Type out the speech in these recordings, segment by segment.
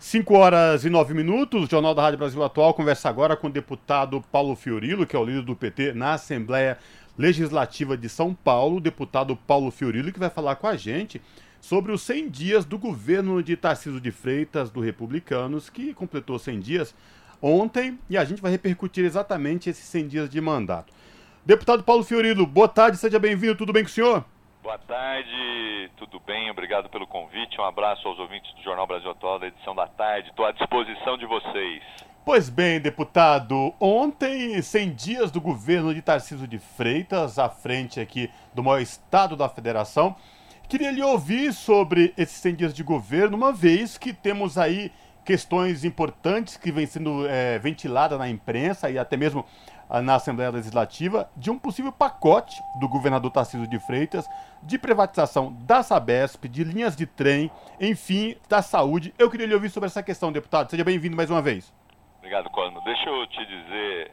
5 horas e 9 minutos, o Jornal da Rádio Brasil Atual conversa agora com o deputado Paulo Fiorilo, que é o líder do PT na Assembleia Legislativa de São Paulo, o deputado Paulo Fiorilo, que vai falar com a gente sobre os 100 dias do governo de Tarcísio de Freitas, do Republicanos, que completou 100 dias ontem, e a gente vai repercutir exatamente esses 100 dias de mandato. Deputado Paulo Fiorilo, boa tarde, seja bem-vindo, tudo bem com o senhor? Boa tarde, tudo bem? Obrigado pelo convite. Um abraço aos ouvintes do Jornal Brasil Atual da edição da tarde. Estou à disposição de vocês. Pois bem, deputado, ontem, 100 dias do governo de Tarcísio de Freitas, à frente aqui do maior estado da federação. Queria lhe ouvir sobre esses 100 dias de governo, uma vez que temos aí questões importantes que vêm sendo é, ventiladas na imprensa e até mesmo na Assembleia Legislativa de um possível pacote do governador Tarcísio de Freitas de privatização da Sabesp, de linhas de trem, enfim, da saúde. Eu queria lhe ouvir sobre essa questão, deputado. Seja bem-vindo mais uma vez. Obrigado, Cosmo. Deixa eu te dizer,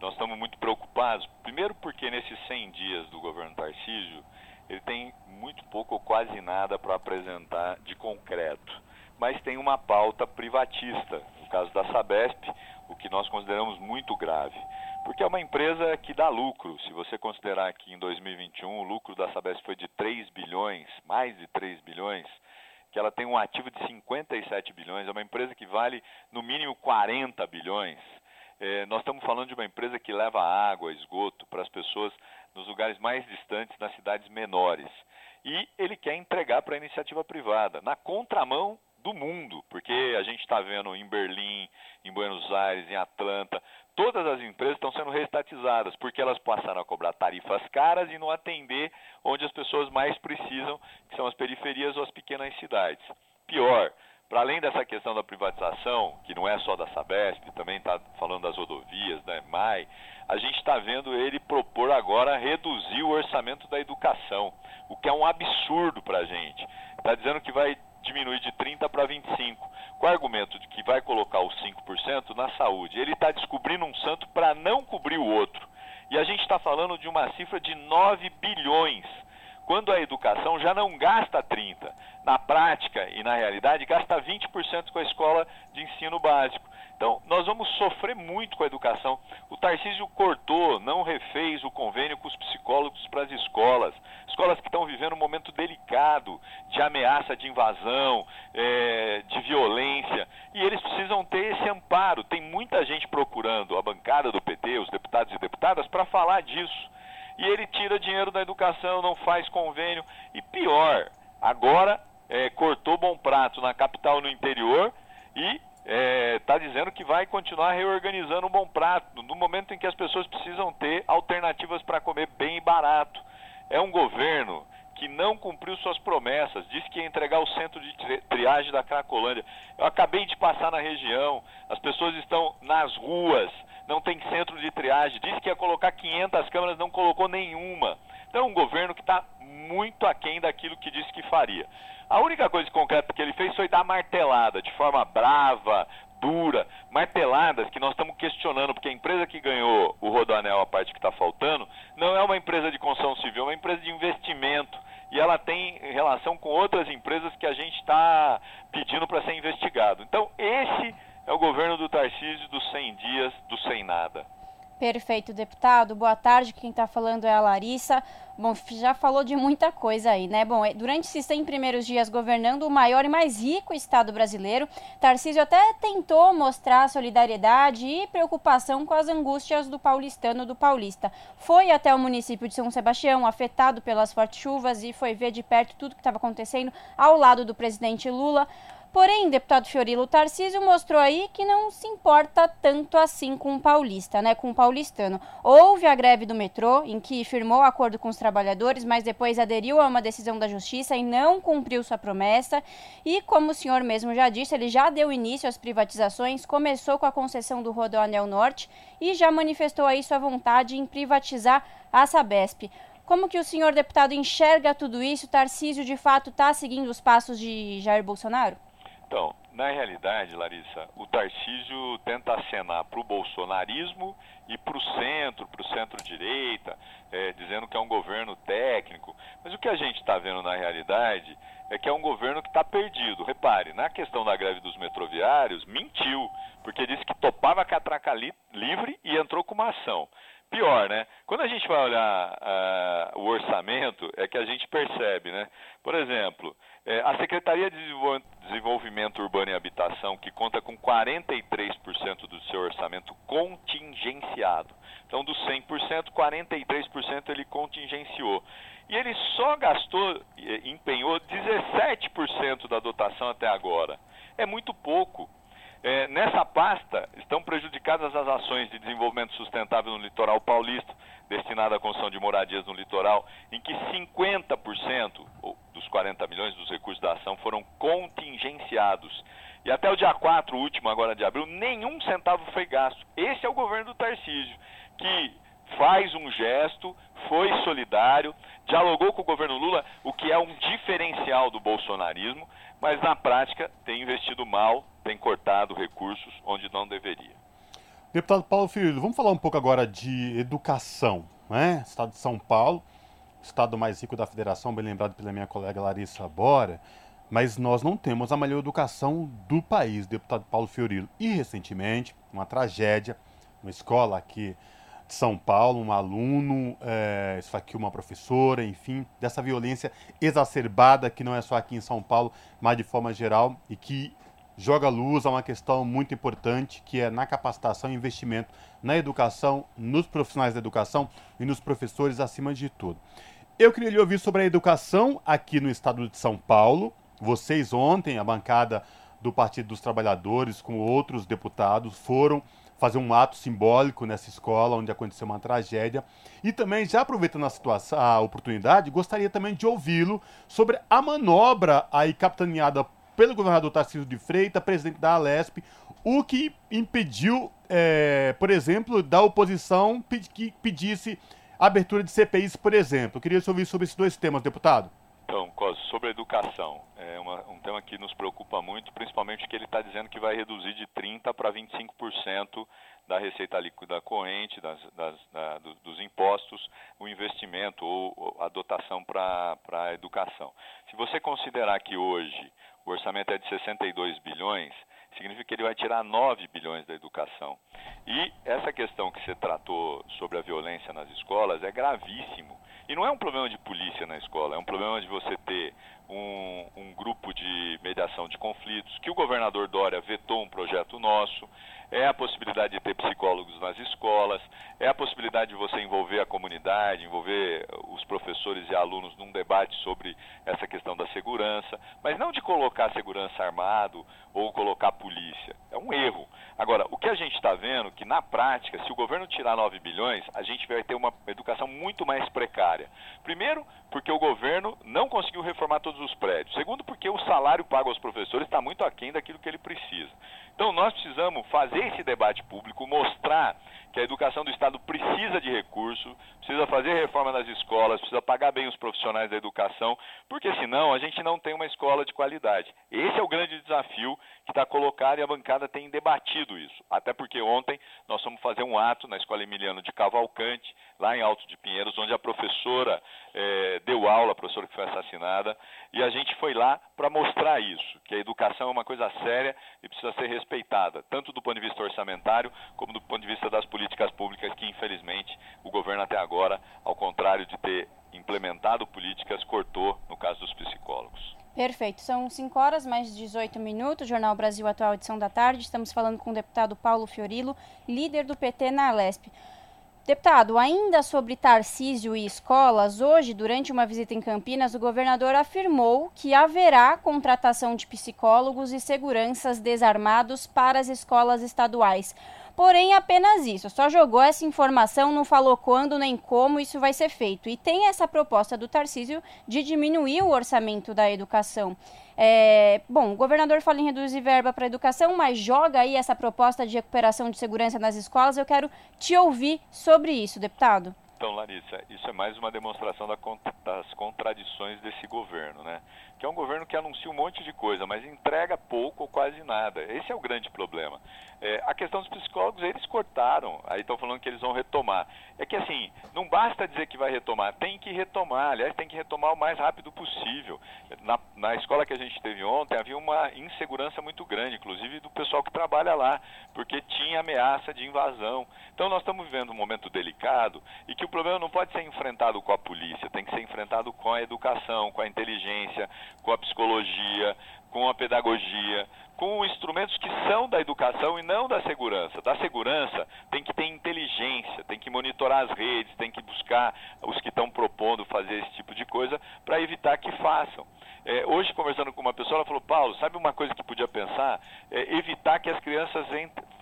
nós estamos muito preocupados. Primeiro porque nesses 100 dias do governo Tarcísio, ele tem muito pouco ou quase nada para apresentar de concreto. Mas tem uma pauta privatista, no caso da Sabesp, o que nós consideramos muito grave porque é uma empresa que dá lucro. Se você considerar que em 2021 o lucro da Sabesp foi de 3 bilhões, mais de 3 bilhões, que ela tem um ativo de 57 bilhões, é uma empresa que vale no mínimo 40 bilhões. É, nós estamos falando de uma empresa que leva água, esgoto para as pessoas nos lugares mais distantes, nas cidades menores. E ele quer entregar para a iniciativa privada, na contramão do mundo, porque a gente está vendo em Berlim, em Buenos Aires, em Atlanta, todas as empresas estão sendo restatizadas, porque elas passaram a cobrar tarifas caras e não atender onde as pessoas mais precisam, que são as periferias ou as pequenas cidades. Pior, para além dessa questão da privatização, que não é só da Sabesp, também está falando das rodovias, da EMAI, a gente está vendo ele propor agora reduzir o orçamento da educação, o que é um absurdo para a gente. Está dizendo que vai diminuir de 30% para 25% com o argumento de que vai colocar os 5% na saúde. Ele está descobrindo um santo para não cobrir o outro. E a gente está falando de uma cifra de 9 bilhões, quando a educação já não gasta 30%. Na prática e na realidade, gasta 20% com a escola de ensino básico. Então, nós vamos sofrer muito com a educação. O Tarcísio cortou, não refez o convênio com os psicólogos para as escolas. Escolas que estão vivendo um momento delicado de ameaça de invasão, é, de violência. E eles precisam ter esse amparo. Tem muita gente procurando a bancada do PT, os deputados e deputadas, para falar disso. E ele tira dinheiro da educação, não faz convênio. E pior, agora é, cortou Bom Prato na capital no interior e está é, tá dizendo que vai continuar reorganizando o Bom Prato no momento em que as pessoas precisam ter alternativas para comer bem e barato. É um governo que não cumpriu suas promessas, disse que ia entregar o centro de triagem da Cracolândia. Eu acabei de passar na região, as pessoas estão nas ruas, não tem centro de triagem, disse que ia colocar 500 câmeras, não colocou nenhuma. Então um governo que está muito aquém daquilo que disse que faria. A única coisa concreta que ele fez foi dar martelada, de forma brava, dura, marteladas que nós estamos questionando, porque a empresa que ganhou o Rodoanel, a parte que está faltando, não é uma empresa de construção civil, é uma empresa de investimento. E ela tem relação com outras empresas que a gente está pedindo para ser investigado. Então, esse é o governo do Tarcísio dos 100 dias, do sem nada. Perfeito, deputado. Boa tarde. Quem está falando é a Larissa. Bom, já falou de muita coisa aí, né? Bom, é, durante esses 100 primeiros dias governando o maior e mais rico estado brasileiro, Tarcísio até tentou mostrar solidariedade e preocupação com as angústias do paulistano do paulista. Foi até o município de São Sebastião, afetado pelas fortes chuvas, e foi ver de perto tudo que estava acontecendo ao lado do presidente Lula. Porém, deputado Fiorilo Tarcísio mostrou aí que não se importa tanto assim com o paulista, né, com o paulistano. Houve a greve do metrô, em que firmou acordo com os trabalhadores, mas depois aderiu a uma decisão da justiça e não cumpriu sua promessa. E como o senhor mesmo já disse, ele já deu início às privatizações, começou com a concessão do Rodoanel Norte e já manifestou aí sua vontade em privatizar a Sabesp. Como que o senhor deputado enxerga tudo isso? Tarcísio de fato está seguindo os passos de Jair Bolsonaro? Então, na realidade, Larissa, o Tarcísio tenta acenar para o bolsonarismo e para o centro, para o centro-direita, é, dizendo que é um governo técnico. Mas o que a gente está vendo na realidade é que é um governo que está perdido. Repare, na questão da greve dos metroviários, mentiu, porque disse que topava catraca li livre e entrou com uma ação. Pior, né? Quando a gente vai olhar uh, o orçamento, é que a gente percebe, né? Por exemplo, é, a Secretaria de Desenvolvimento Urbano e Habitação, que conta com 43% do seu orçamento contingenciado. Então, dos 100%, 43% ele contingenciou. E ele só gastou, empenhou 17% da dotação até agora. É muito pouco. É, nessa pasta estão prejudicadas as ações de desenvolvimento sustentável no litoral paulista, destinada à construção de moradias no litoral, em que 50% dos 40 milhões dos recursos da ação foram contingenciados. E até o dia 4, último agora de abril, nenhum centavo foi gasto. Esse é o governo do Tarcísio, que faz um gesto, foi solidário, dialogou com o governo Lula, o que é um diferencial do bolsonarismo, mas na prática tem investido mal, tem cortado recursos onde não deveria. Deputado Paulo Filho, vamos falar um pouco agora de educação, né? Estado de São Paulo, estado mais rico da federação, bem lembrado pela minha colega Larissa Bora, mas nós não temos a melhor educação do país, deputado Paulo Fiorilo. E recentemente, uma tragédia, uma escola aqui de São Paulo, um aluno é, esfaqueou uma professora, enfim, dessa violência exacerbada que não é só aqui em São Paulo, mas de forma geral e que joga luz a uma questão muito importante, que é na capacitação e investimento na educação, nos profissionais da educação e nos professores acima de tudo. Eu queria lhe ouvir sobre a educação aqui no estado de São Paulo. Vocês ontem, a bancada do Partido dos Trabalhadores, com outros deputados, foram fazer um ato simbólico nessa escola onde aconteceu uma tragédia. E também, já aproveitando a, situação, a oportunidade, gostaria também de ouvi-lo sobre a manobra aí capitaneada pelo governador Tarcísio de Freitas, presidente da Alesp, o que impediu, é, por exemplo, da oposição que pedisse abertura de CPIs, por exemplo. Eu queria ouvir sobre esses dois temas, deputado. Então, sobre a educação, é uma, um tema que nos preocupa muito, principalmente que ele está dizendo que vai reduzir de 30% para 25% da receita líquida corrente, das, das, da, dos impostos, o investimento ou a dotação para a educação. Se você considerar que hoje o orçamento é de 62 bilhões, significa que ele vai tirar 9 bilhões da educação. E essa questão que você tratou sobre a violência nas escolas é gravíssimo. E não é um problema de polícia na escola, é um problema de você ter um, um grupo de mediação de conflitos, que o governador Dória vetou um projeto nosso, é a possibilidade de ter psicólogos nas escolas, é a possibilidade de você envolver a comunidade, envolver os professores e alunos num debate sobre essa questão da segurança, mas não de colocar segurança armado ou colocar polícia. É um erro. Agora, o que a gente está vendo é que na prática, se o governo tirar 9 bilhões, a gente vai ter uma educação muito mais precária. Primeiro, porque o governo não conseguiu reformar todos os prédios. Segundo, porque o salário pago aos professores está muito aquém daquilo que ele precisa. Então, nós precisamos fazer esse debate público, mostrar que a educação do Estado precisa de recurso, precisa fazer reforma nas escolas, precisa pagar bem os profissionais da educação, porque senão a gente não tem uma escola de qualidade. Esse é o grande desafio que está colocado e a bancada tem debatido isso. Até porque ontem nós fomos fazer um ato na Escola Emiliano de Cavalcante, lá em Alto de Pinheiros, onde a professora eh, deu aula, a professora que foi assassinada, e a gente foi lá para mostrar isso, que a educação é uma coisa séria e precisa ser respeitada, tanto do ponto de vista orçamentário como do ponto de vista das políticas públicas que, infelizmente, o governo até agora, ao contrário de ter implementado políticas, cortou no caso dos psicólogos. Perfeito. São 5 horas mais 18 minutos. Jornal Brasil Atual, edição da tarde. Estamos falando com o deputado Paulo Fiorilo, líder do PT na Alesp. Deputado, ainda sobre Tarcísio e escolas, hoje, durante uma visita em Campinas, o governador afirmou que haverá contratação de psicólogos e seguranças desarmados para as escolas estaduais. Porém, apenas isso. Só jogou essa informação, não falou quando nem como isso vai ser feito. E tem essa proposta do Tarcísio de diminuir o orçamento da educação. É, bom, o governador fala em reduzir verba para a educação, mas joga aí essa proposta de recuperação de segurança nas escolas. Eu quero te ouvir sobre isso, deputado. Então, Larissa, isso é mais uma demonstração das contradições desse governo, né? Que é um governo que anuncia um monte de coisa, mas entrega pouco ou quase nada. Esse é o grande problema. É, a questão dos psicólogos, eles cortaram, aí estão falando que eles vão retomar. É que assim, não basta dizer que vai retomar, tem que retomar, aliás, tem que retomar o mais rápido possível. Na, na escola que a gente teve ontem, havia uma insegurança muito grande, inclusive do pessoal que trabalha lá, porque tinha ameaça de invasão. Então nós estamos vivendo um momento delicado e que o problema não pode ser enfrentado com a polícia, tem que ser enfrentado com a educação, com a inteligência, com a psicologia, com a pedagogia, com instrumentos que são da educação e não da segurança. Da segurança tem que ter inteligência, tem que monitorar as redes, tem que buscar os que estão propondo fazer esse tipo de coisa para evitar que façam. É, hoje, conversando com uma pessoa, ela falou: Paulo, sabe uma coisa que podia pensar? É evitar que as crianças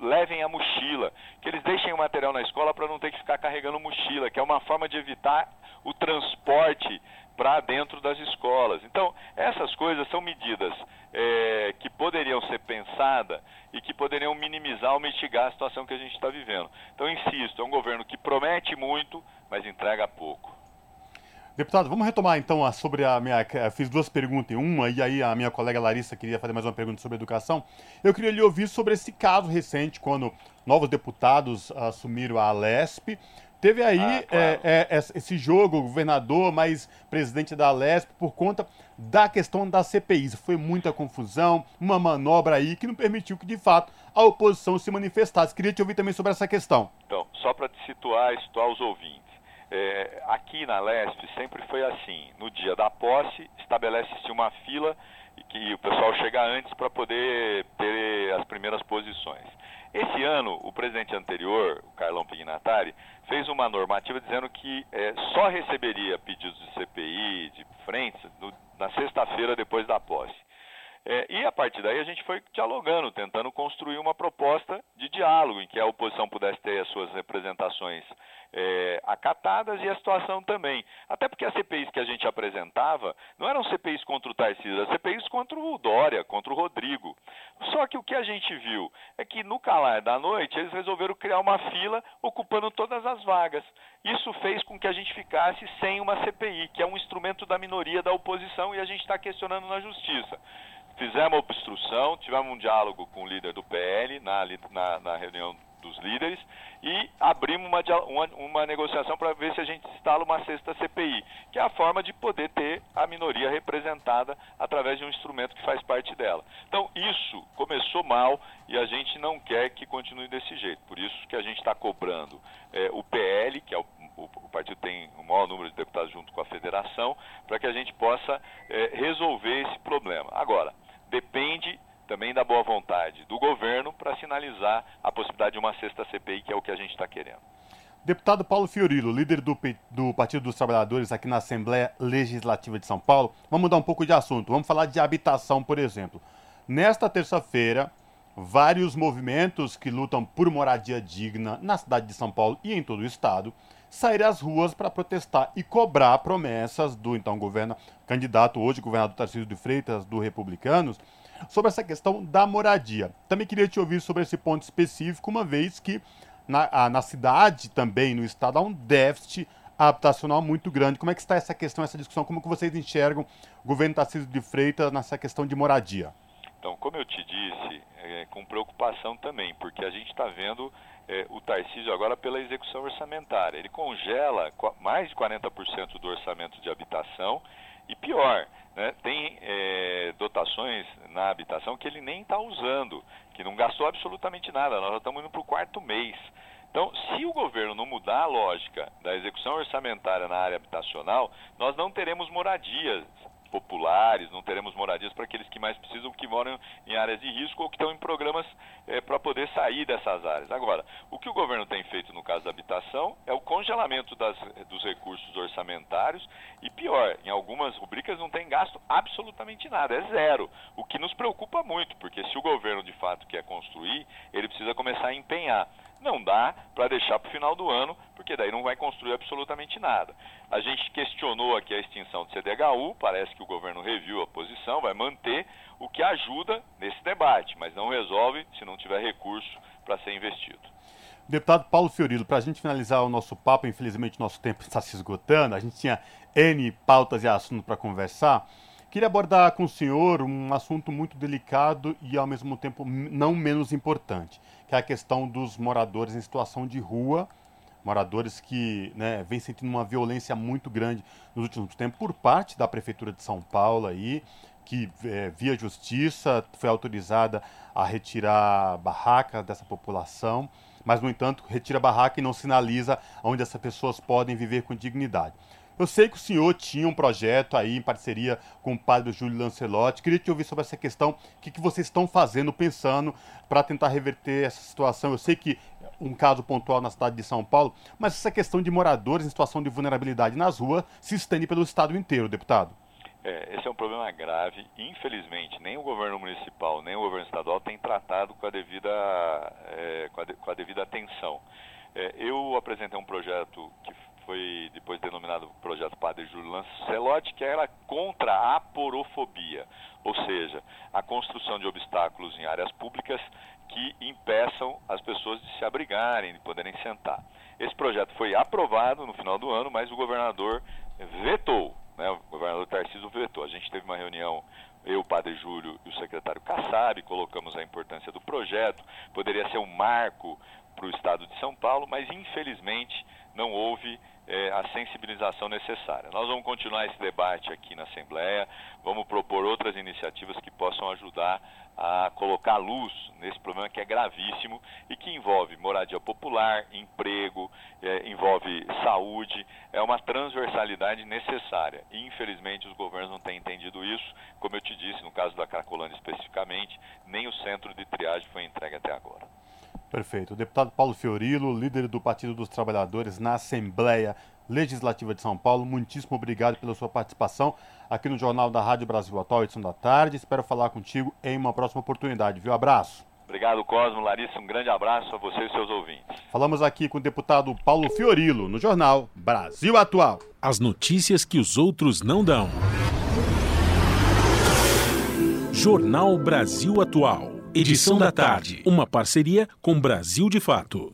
levem a mochila, que eles deixem o material na escola para não ter que ficar carregando mochila, que é uma forma de evitar o transporte para dentro das escolas. Então, essas coisas são medidas é, que poderiam ser pensadas e que poderiam minimizar ou mitigar a situação que a gente está vivendo. Então, insisto, é um governo que promete muito, mas entrega pouco. Deputado, vamos retomar então sobre a minha. Fiz duas perguntas em uma, e aí a minha colega Larissa queria fazer mais uma pergunta sobre educação. Eu queria lhe ouvir sobre esse caso recente, quando novos deputados assumiram a Alesp. Teve aí ah, claro. é, é, esse jogo, governador mais presidente da Lesp, por conta da questão da CPI. Foi muita confusão, uma manobra aí que não permitiu que, de fato, a oposição se manifestasse. Queria te ouvir também sobre essa questão. Então, só para te situar e situar os ouvintes. É, aqui na Lesp sempre foi assim: no dia da posse, estabelece-se uma fila que o pessoal chega antes para poder ter as primeiras posições. Esse ano, o presidente anterior, o Carlão Pignatari, fez uma normativa dizendo que é, só receberia pedidos de CPI, de frentes, no, na sexta-feira depois da posse. Partir daí a gente foi dialogando, tentando construir uma proposta de diálogo, em que a oposição pudesse ter as suas representações é, acatadas e a situação também. Até porque as CPIs que a gente apresentava não eram CPIs contra o Tarcísio, eram CPIs contra o Dória, contra o Rodrigo. Só que o que a gente viu é que no calar da noite eles resolveram criar uma fila ocupando todas as vagas. Isso fez com que a gente ficasse sem uma CPI, que é um instrumento da minoria da oposição e a gente está questionando na justiça. Fizemos obstrução, tivemos um diálogo com o líder do PL na, na, na reunião dos líderes e abrimos uma, uma, uma negociação para ver se a gente instala uma sexta CPI, que é a forma de poder ter a minoria representada através de um instrumento que faz parte dela. Então, isso começou mal e a gente não quer que continue desse jeito. Por isso que a gente está cobrando é, o PL, que é o o, partido tem o maior número de deputados junto com a federação, para que a gente possa é, resolver esse problema. Agora, depende também da boa vontade do governo para sinalizar a possibilidade de uma sexta CPI, que é o que a gente está querendo. Deputado Paulo Fiorilo, líder do, do, Partido dos Trabalhadores aqui na Assembleia Legislativa de São Paulo, vamos mudar um pouco de assunto. Vamos falar de habitação, por exemplo. Nesta terça-feira, vários movimentos que lutam por moradia digna na cidade de São Paulo e em todo o estado saíram às ruas para protestar e cobrar promessas do então governo, candidato hoje, governador Tarcísio de Freitas, do Republicanos, sobre essa questão da moradia. Também queria te ouvir sobre esse ponto específico, uma vez que na, na cidade também, no estado, há um déficit habitacional muito grande. Como é que está essa questão, essa discussão? Como que vocês enxergam o governo Tarcísio de Freitas nessa questão de moradia? Então, como eu te disse, é, com preocupação também, porque a gente está vendo é, o Tarcísio agora pela execução orçamentária. Ele congela mais de 40% do orçamento de habitação e pior, né, tem é, dotações na habitação que ele nem está usando, que não gastou absolutamente nada. Nós já estamos indo para o quarto mês. Então, se o governo não mudar a lógica da execução orçamentária na área habitacional, nós não teremos moradias populares, não teremos moradias para aqueles que mais precisam, que moram em áreas de risco ou que estão em programas é, para poder sair dessas áreas. Agora, o que o governo tem feito no caso da habitação é o congelamento das, dos recursos orçamentários e pior, em algumas rubricas não tem gasto absolutamente nada, é zero. O que nos preocupa muito, porque se o governo de fato quer construir, ele precisa começar a empenhar. Não dá para deixar para o final do ano, porque daí não vai construir absolutamente nada. A gente questionou aqui a extinção do CDHU, parece que o governo reviu a posição, vai manter, o que ajuda nesse debate, mas não resolve se não tiver recurso para ser investido. Deputado Paulo Fiorilo, para a gente finalizar o nosso papo, infelizmente nosso tempo está se esgotando, a gente tinha N pautas e assuntos para conversar. Queria abordar com o senhor um assunto muito delicado e ao mesmo tempo não menos importante, que é a questão dos moradores em situação de rua, moradores que né, vêm sentindo uma violência muito grande nos últimos tempos por parte da Prefeitura de São Paulo aí, que é, via justiça foi autorizada a retirar a barraca dessa população, mas no entanto retira barraca e não sinaliza onde essas pessoas podem viver com dignidade. Eu sei que o senhor tinha um projeto aí em parceria com o padre Júlio Lancelotti. Queria te ouvir sobre essa questão. O que, que vocês estão fazendo, pensando, para tentar reverter essa situação? Eu sei que um caso pontual na cidade de São Paulo, mas essa questão de moradores em situação de vulnerabilidade nas ruas se estende pelo estado inteiro, deputado. É, esse é um problema grave. Infelizmente, nem o governo municipal, nem o governo estadual tem tratado com a devida, é, com a, de, com a devida atenção. É, eu apresentei um projeto que foi depois denominado Projeto Padre Júlio Lancelotti, que era contra a porofobia, ou seja, a construção de obstáculos em áreas públicas que impeçam as pessoas de se abrigarem, de poderem sentar. Esse projeto foi aprovado no final do ano, mas o governador vetou, né? o governador Tarcísio vetou. A gente teve uma reunião eu, o Padre Júlio e o secretário Kassab, colocamos a importância do projeto, poderia ser um marco para o estado de São Paulo, mas infelizmente não houve é, a sensibilização necessária. Nós vamos continuar esse debate aqui na Assembleia, vamos propor outras iniciativas que possam ajudar a colocar luz nesse problema que é gravíssimo e que envolve moradia popular, emprego, é, envolve saúde, é uma transversalidade necessária. E, infelizmente, os governos não têm entendido isso. Como eu te disse, no caso da Cracolândia especificamente, nem o centro de triagem foi entregue até agora. Perfeito. O deputado Paulo Fiorilo, líder do Partido dos Trabalhadores na Assembleia Legislativa de São Paulo, muitíssimo obrigado pela sua participação aqui no Jornal da Rádio Brasil Atual, edição da tarde. Espero falar contigo em uma próxima oportunidade, viu? Abraço. Obrigado, Cosmo. Larissa, um grande abraço a você e seus ouvintes. Falamos aqui com o deputado Paulo Fiorilo, no Jornal Brasil Atual. As notícias que os outros não dão. Jornal Brasil Atual. Edição da tarde. Uma parceria com Brasil de Fato.